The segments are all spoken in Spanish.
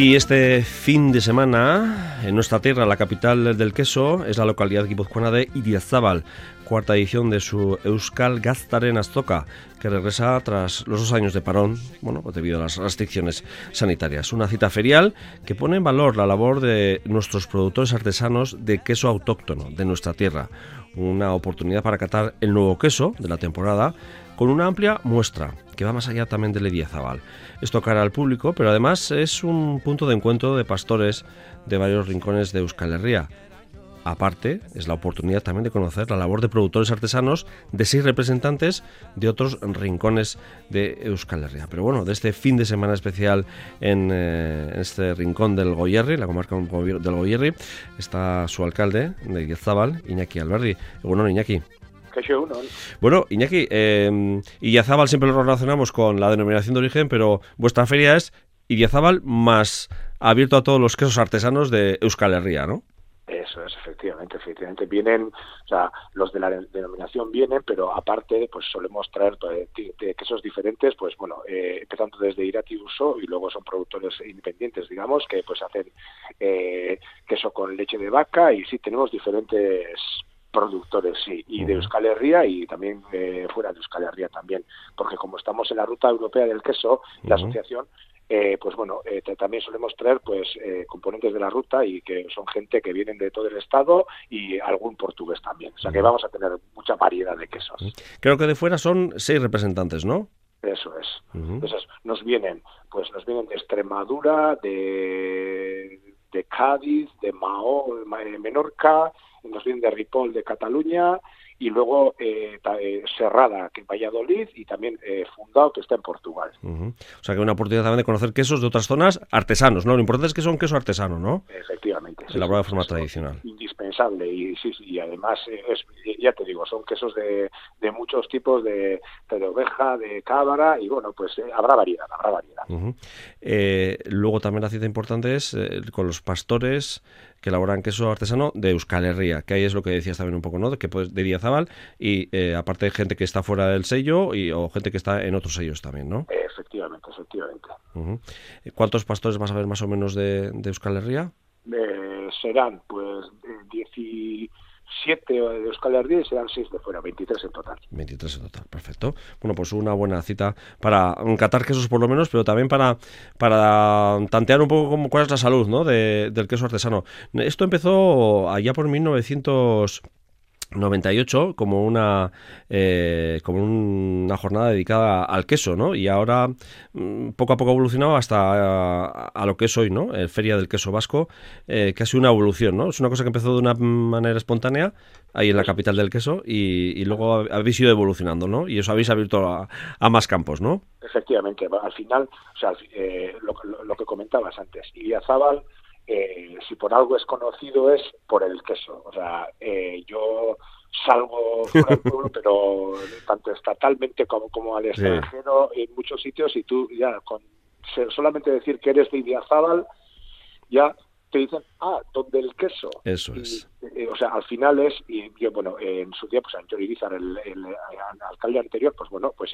Y este fin de semana, en nuestra tierra, la capital del queso, es la localidad guipuzcoana de Idiazábal, cuarta edición de su Euskal Gaztaren Azoka, que regresa tras los dos años de parón, bueno, pues debido a las restricciones sanitarias. Una cita ferial que pone en valor la labor de nuestros productores artesanos de queso autóctono de nuestra tierra. Una oportunidad para catar el nuevo queso de la temporada con una amplia muestra que va más allá también del Idiazabal. Esto cara al público, pero además es un punto de encuentro de pastores de varios rincones de Euskal Herria. Aparte, es la oportunidad también de conocer la labor de productores artesanos de seis representantes de otros rincones de Euskal Herria. Pero bueno, de este fin de semana especial en eh, este rincón del Goyerri, la comarca del Goyerri, está su alcalde de Idiazabal, Iñaki Alberri. Bueno, Iñaki. Bueno, Iñaki, eh, Idiazábal siempre lo relacionamos con la denominación de origen, pero vuestra feria es Idiazábal más abierto a todos los quesos artesanos de Euskal Herria, ¿no? Eso es, efectivamente, efectivamente. Vienen, o sea, los de la denominación vienen, pero aparte, pues solemos traer pues, quesos diferentes, pues bueno, eh, empezando desde Irati Uso y luego son productores independientes, digamos, que pues hacen eh, queso con leche de vaca y sí, tenemos diferentes productores, sí, y de Euskal Herria y también eh, fuera de Euskal Herria también, porque como estamos en la ruta europea del queso, la asociación, eh, pues bueno, eh, también solemos traer pues componentes de la ruta y que son gente que vienen de todo el estado y algún portugués también. O sea que vamos a tener mucha variedad de quesos. Creo que de fuera son seis representantes, ¿no? Eso es. Entonces nos vienen, pues nos vienen de Extremadura, de, de Cádiz, de Mao, Menorca, nos vienen de Ripoll de Cataluña y luego eh, eh, Serrada, que en Valladolid, y también eh, Fundado, que está en Portugal. O sea que una oportunidad también de conocer quesos de otras zonas artesanos, ¿no? Lo importante es que son queso artesano, ¿no? Efectivamente. Elaborado de forma tradicional. Indispensable, y sí, y además, es, ya te digo, son quesos de, de muchos tipos, de, de oveja, de cábara, y bueno, pues habrá variedad, habrá variedad. luego también la cita importante es con los pastores que elaboran queso artesano de Euskal Herria, que ahí es lo que decías también un poco, ¿no? De que pues de y eh, aparte de gente que está fuera del sello y o gente que está en otros sellos también, ¿no? Efectivamente, efectivamente. ¿Cuántos pastores vas a ver más o menos de, de Euskal Herria? Eh, serán pues 10 siete de Euskal Herria y serán seis de fuera, 23 en total. 23 en total, perfecto. Bueno, pues una buena cita para catar quesos por lo menos, pero también para, para tantear un poco cómo, cuál es la salud ¿no? de, del queso artesano. Esto empezó allá por 1900 98 como una eh, como una jornada dedicada al queso, ¿no? Y ahora mm, poco a poco ha evolucionado hasta a, lo que es hoy, ¿no? El Feria del Queso Vasco, eh, que ha sido una evolución, ¿no? Es una cosa que empezó de una manera espontánea ahí en la capital del queso y, luego habéis ido evolucionando, ¿no? Y os habéis abierto a, más campos, ¿no? Efectivamente, al final, o sea, eh, lo, lo, que comentabas antes, Iliazábal eh, si por algo es conocido es por el queso. O sea, eh, yo salgo fuera del pueblo, pero tanto estatalmente como, como al extranjero, en muchos sitios, y tú ya con solamente decir que eres de Idiazábal, ya te dicen, ah, ¿dónde el queso? Eso es. Eh, o sea, al final es, y yo, bueno, en su día, pues Antonio Irizar, el, el, alcalde anterior, pues bueno, pues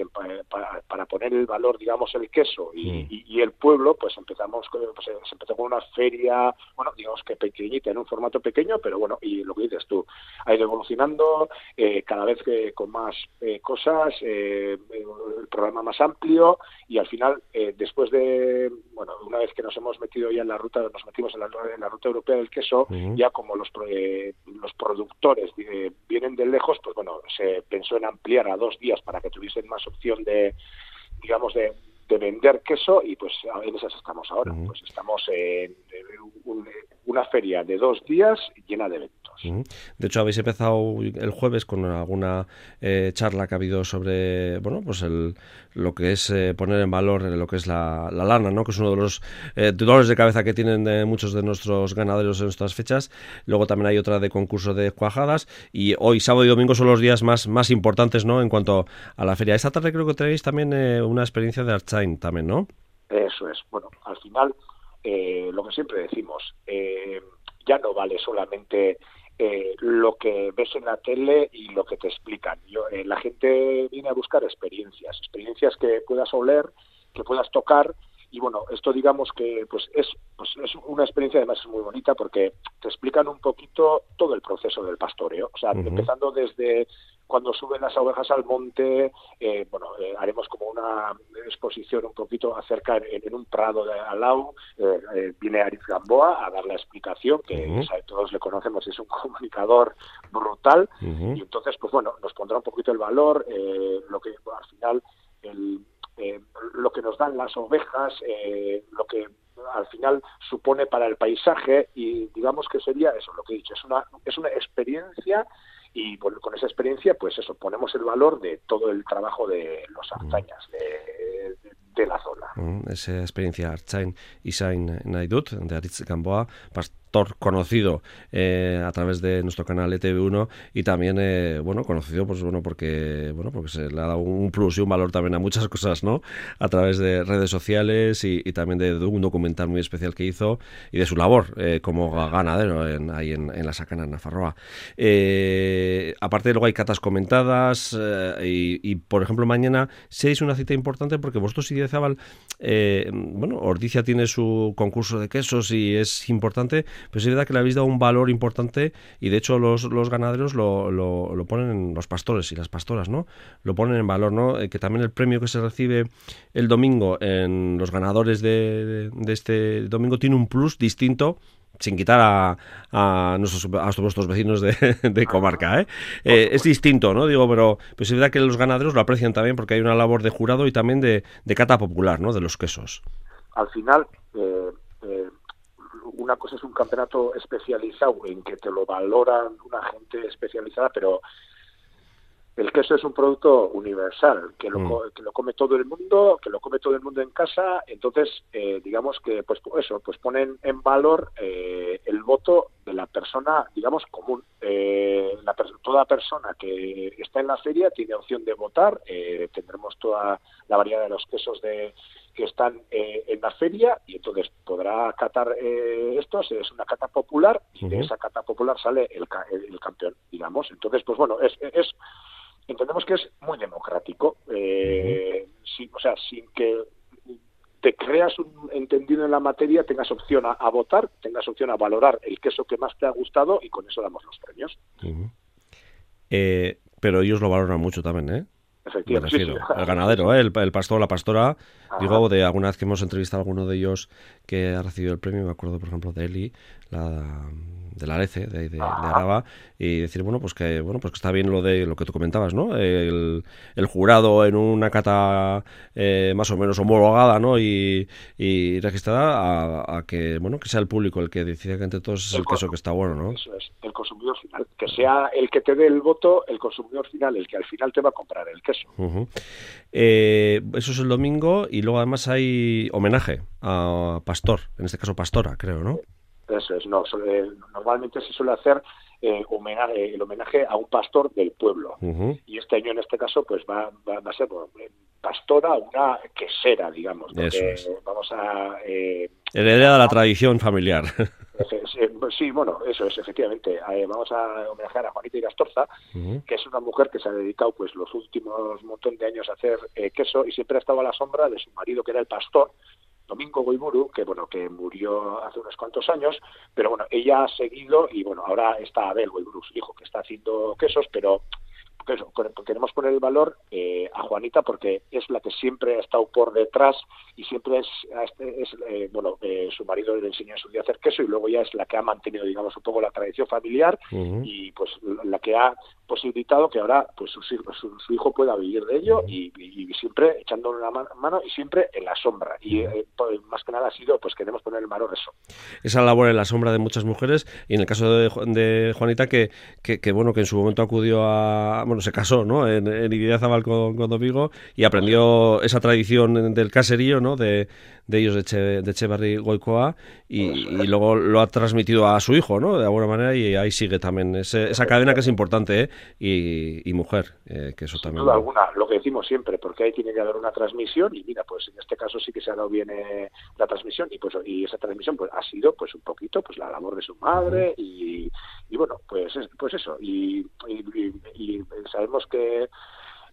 para, para, poner el valor, digamos, el queso y, mm. y, el pueblo, pues empezamos, pues, se empezó con una feria, bueno, digamos que pequeñita, en un formato pequeño, pero bueno, y lo que dices tú, ha ido evolucionando, eh, cada vez que con más eh, cosas, el programa más amplio, y al final, después de, bueno, una vez que nos hemos metido ya en la ruta, nos metimos en la, en la ruta europea del queso, ya como los los productores eh, vienen de lejos, pues bueno, se pensó en ampliar a dos días para que tuviesen más opción de, digamos, de, vender queso y pues en esas estamos ahora. Pues estamos en, una feria de dos días llena de De hecho, habéis empezado el jueves con alguna eh, charla que ha habido sobre, bueno, pues el, lo que es eh, poner en valor lo que es la, lana, ¿no? Que es uno de los eh, dolores de cabeza que tienen muchos de nuestros ganaderos en estas fechas. Luego también hay otra de concurso de cuajadas y hoy sábado y domingo son los días más, más importantes, ¿no? En cuanto a la feria. Esta tarde creo que tenéis también una experiencia de Archain también, ¿no? Eso es. Bueno, al final lo que siempre decimos, ya no vale solamente eh, lo que ves en la tele y lo que te explican. Yo, eh, la gente viene a buscar experiencias, experiencias que puedas oler, que puedas tocar y bueno, esto digamos que pues es, pues es una experiencia además muy bonita porque te explican un poquito todo el proceso del pastoreo, o sea, empezando desde cuando suben las ovejas al monte, eh, bueno, eh, haremos como una exposición un poquito acerca en, un prado de al lado, eh, viene Ariz Gamboa a dar la explicación, que todos le conocemos, es un comunicador brutal, y entonces, pues bueno, nos pondrá un poquito el valor, lo que al final, el, lo que nos dan las ovejas, lo que al final supone para el paisaje y digamos que sería eso lo que he dicho es una es una experiencia y con esa experiencia, pues eso, ponemos el valor de todo el trabajo de los mm. arzañas de, de, la zona. Mm, esa experiencia Arzain Isain Naidut, de Aritz Gamboa, conocido eh, a través de nuestro canal ETV1 y también eh, bueno conocido pues bueno porque bueno porque se le ha dado un plus y un valor también a muchas cosas no a través de redes sociales y, también de, un documental muy especial que hizo y de su labor eh, como ganadero en, ahí en, la sacana en Nafarroa. Aparte luego hay catas comentadas y, por ejemplo mañana seis una cita importante porque vosotros y Zabal bueno Ordicia tiene su concurso de quesos y es importante pero es verdad que le habéis dado un valor importante y de hecho los, los ganaderos lo, lo, ponen, en, los pastores y las pastoras, ¿no? Lo ponen en valor, ¿no? Eh, que también el premio que se recibe el domingo en los ganadores de, de, este domingo tiene un plus distinto sin quitar a, a, nuestros, a vuestros vecinos de, de comarca. ¿eh? Eh, es distinto, ¿no? Digo, pero pues es verdad que los ganaderos lo aprecian también porque hay una labor de jurado y también de, de cata popular, ¿no? De los quesos. Al final, eh, una cosa es un campeonato especializado en que te lo valoran una gente especializada, pero el queso es un producto universal, que lo, mm. que lo come todo el mundo, que lo come todo el mundo en casa, entonces eh, digamos que pues eso, pues ponen en valor eh, el voto de la persona, digamos, común. Eh, la, toda persona que está en la feria tiene opción de votar, tendremos toda la variedad de los quesos de que están eh, en la feria y entonces podrá catar eh, estos, es una cata popular y de esa cata popular sale el, el, campeón, digamos. Entonces, pues bueno, es, es entendemos que es muy democrático, eh, o sea, sin que te creas un entendido en la materia, tengas opción a, votar, tengas opción a valorar el queso que más te ha gustado y con eso damos los premios. Eh, pero ellos lo valoran mucho también, ¿eh? el ganadero, ¿eh? el, el, pastor, la pastora. Digo, de alguna vez que hemos entrevistado a alguno de ellos que ha recibido el premio, me acuerdo, por ejemplo, de Eli, la de la Arece, de, de, Araba, y decir, bueno, pues que bueno pues que está bien lo de lo que tú comentabas, ¿no? El, el jurado en una cata eh, más o menos homologada, ¿no? Y, y registrada a, que, bueno, que sea el público el que decida que entre todos es el, queso que está bueno, ¿no? Eso es, el consumidor final. Que sea el que te dé el voto, el consumidor final, el que al final te va a comprar el queso. Eh, eso es el domingo y luego además hay homenaje a Pastor, en este caso Pastora, creo, ¿no? Eso es, no, eh, normalmente se suele hacer eh, homenaje, el homenaje a un pastor del pueblo. Y este año, en este caso, pues va, va, a ser eh, pastora, una quesera, digamos. Vamos a... Eh, Heredera de la tradición familiar. Sí, bueno, eso es, efectivamente. vamos a homenajear a Juanita Irastorza, que es una mujer que se ha dedicado pues los últimos montón de años a hacer queso y siempre ha estado a la sombra de su marido, que era el pastor, Domingo Goiburu, que bueno, que murió hace unos cuantos años, pero bueno, ella ha seguido y bueno, ahora está Abel Goiburu, su hijo, que está haciendo quesos, pero queremos poner el valor eh, a Juanita porque es la que siempre ha estado por detrás y siempre es, es eh, bueno, eh, su marido le enseñó a su día a hacer queso y luego ya es la que ha mantenido, digamos, un poco la tradición familiar y pues la que ha posibilitado que ahora pues su, su, hijo pueda vivir de ello y, siempre echándole una mano y siempre en la sombra. Y pues, más que nada ha sido pues queremos poner el valor eso. Esa labor en la sombra de muchas mujeres y en el caso de, de Juanita que, que, bueno que en su momento acudió a bueno se casó no en, en con, con Domingo y aprendió esa tradición del caserío no de, de ellos de, che, de Echeverry Goicoa y, luego lo ha transmitido a su hijo, ¿no? De alguna manera y ahí sigue también esa cadena que es importante, ¿eh? Y, mujer, eh, que eso Sin también... duda alguna, lo que decimos siempre, porque ahí tiene que haber una transmisión y mira, pues en este caso sí que se ha dado bien eh, la transmisión y pues y esa transmisión pues ha sido pues un poquito pues la labor de su madre y, y bueno, pues pues eso y, y sabemos que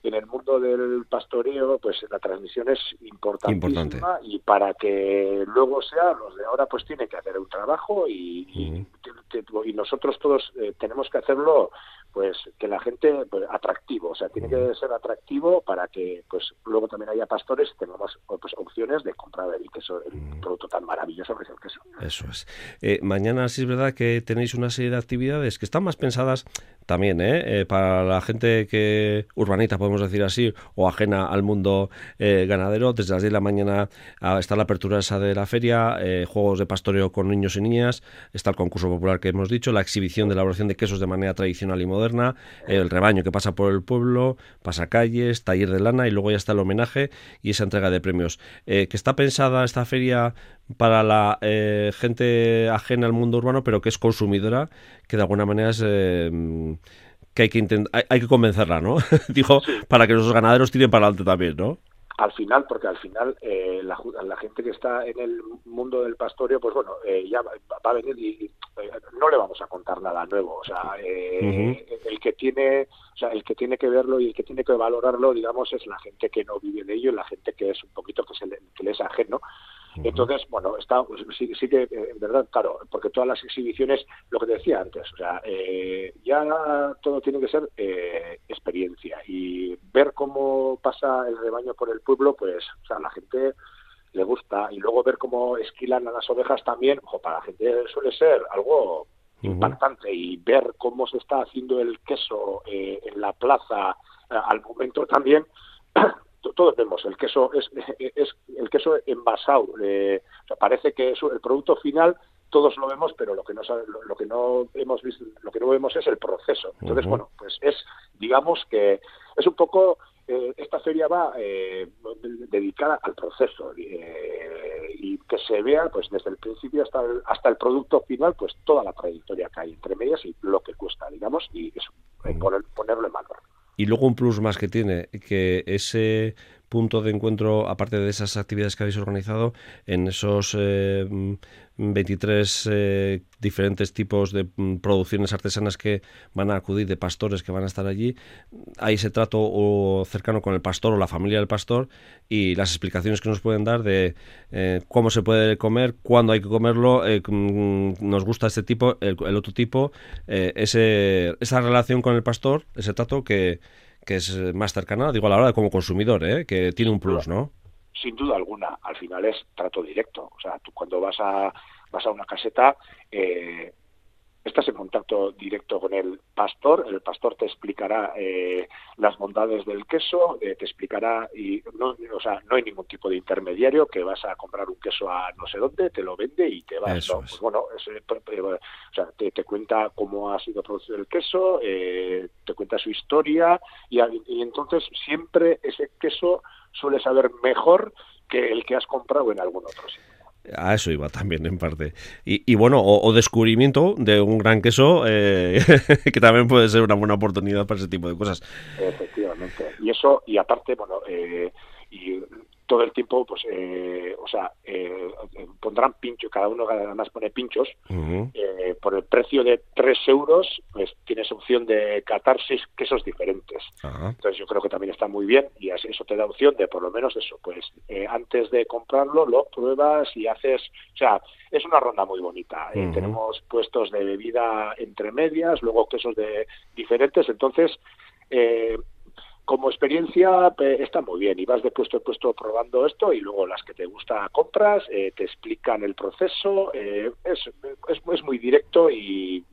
en el mundo del pastoreo, pues la transmisión es importantísima y para que luego sea, los de ahora pues tienen que hacer un trabajo y, y, nosotros todos eh, tenemos que hacerlo pues que la gente pues, atractivo o sea tiene que ser atractivo para que pues luego también haya pastores y tengamos pues, opciones de comprar el queso el producto tan maravilloso que es el queso. Eso es. Eh, mañana sí es verdad que tenéis una serie de actividades que están más pensadas también ¿eh? eh para la gente que urbanita podemos decir así o ajena al mundo eh, ganadero. Desde las 10 de la mañana está la apertura esa de la feria juegos de pastoreo con niños y niñas está el concurso popular que hemos dicho la exhibición de elaboración de quesos de manera tradicional y moderna el rebaño que pasa por el pueblo, pasacalles, taller de lana y luego ya está el homenaje y esa entrega de premios. Eh, que está pensada esta feria para la eh, gente ajena al mundo urbano, pero que es consumidora, que de alguna manera es... Eh, que hay que, hay, que convencerla, ¿no? Dijo, para que los ganaderos tiren para adelante también, ¿no? Al final, porque al final eh, la, la, gente que está en el mundo del pastoreo, pues bueno, eh, ya va, a venir y, eh, no le vamos a contar nada nuevo. O sea, el que tiene, o sea, el que tiene que verlo y el que tiene que valorarlo, digamos, es la gente que no vive de ello, la gente que es un poquito que, se le, que le es ajeno. Entonces, bueno, está, sí, sí, que, en verdad, claro, porque todas las exhibiciones, lo que te decía antes, o sea, eh, ya todo tiene que ser eh, experiencia. Y ver cómo pasa el rebaño por el pueblo, pues, o sea, a la gente le gusta. Y luego ver cómo esquilan a las ovejas también, ojo, para la gente suele ser algo impactante. Y ver cómo se está haciendo el queso eh, en la plaza al momento también todos vemos el queso es, es el queso envasado eh, parece que es el producto final todos lo vemos pero lo que no lo, que no hemos visto lo que no vemos es el proceso. Entonces bueno pues es digamos que es un poco eh, esta feria va eh, dedicada al proceso y que se vea pues desde el principio hasta el, hasta el producto final pues toda la trayectoria que hay entre medias y lo que cuesta digamos y eso, ponerlo en valor y luego un plus más que tiene, que ese punto de encuentro, aparte de esas actividades que habéis organizado, en esos 23 eh, eh, diferentes tipos de mm, producciones artesanas que van a acudir, de pastores que van a estar allí, hay ese trato o cercano con el pastor o la familia del pastor y las explicaciones que nos pueden dar de eh, cómo se puede comer, cuándo hay que comerlo, mm, nos gusta este tipo, el, el otro tipo, ese, esa relación con el pastor, ese trato que que es más cercana, digo, a la hora de como consumidor, ¿eh? que tiene un plus, ¿no? Sin duda alguna, al final es trato directo. O sea, tú cuando vas a, vas a una caseta, eh, estás en contacto directo con el pastor, el pastor te explicará eh, las bondades del queso, eh, te explicará, y no, o sea, no hay ningún tipo de intermediario que vas a comprar un queso a no sé dónde, te lo vende y te vas. Pues bueno, eh, o sea, te, cuenta cómo ha sido producido el queso, te cuenta su historia y, y entonces siempre ese queso suele saber mejor que el que has comprado en algún otro sitio. A eso iba también, en parte. Y, bueno, o, descubrimiento de un gran queso, eh, que también puede ser una buena oportunidad para ese tipo de cosas. Efectivamente. Y eso, y aparte, bueno, eh, y todo el tiempo, pues, eh, o sea, eh, pondrán pinchos, cada uno además pone pinchos, eh, por el precio de 3 euros, pues tienes opción de catar seis quesos diferentes. Entonces yo creo que también está muy bien y eso te da opción de por lo menos eso, pues antes de comprarlo lo pruebas y haces, o sea, es una ronda muy bonita. tenemos puestos de bebida entre medias, luego quesos de diferentes, entonces eh, como experiencia está muy bien. Y vas de puesto en puesto probando esto y luego las que te gusta compras, eh, te explican el proceso, eh, es, es, muy directo y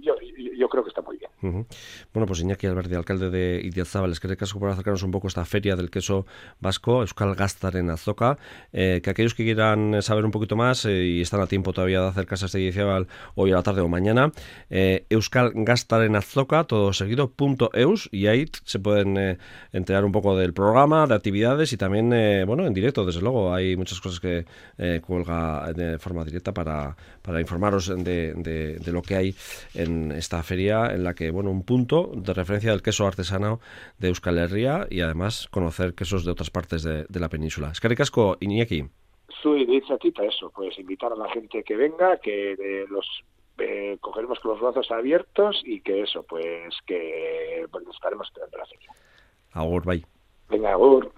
yo, creo que está muy bien. Bueno, pues Iñaki Alberti, alcalde de Idiazábal, es que caso por acercarnos un poco a esta feria del queso vasco, Euskal Gastar en Azoka, eh, que aquellos que quieran saber un poquito más y están a tiempo todavía de acercarse a este Idiazábal hoy a la tarde o mañana, Euskal Gastar en Azoka, todo seguido, punto eus, y ahí se pueden enterar un poco del programa, de actividades y también, eh, bueno, en directo, desde luego. Hay muchas cosas que eh, cuelga de forma directa para, para informaros de, de, lo que hay en esta feria, en la que, bueno, un punto de referencia del queso artesano de Euskal Herria y además conocer quesos de otras partes de, la península. Es que ricasco, Iñaki. Soy de eso, pues invitar a la gente que venga, que los eh, cogeremos con los brazos abiertos y que eso, pues que estaremos esperando la feria. Agur, bai. Venga, agur.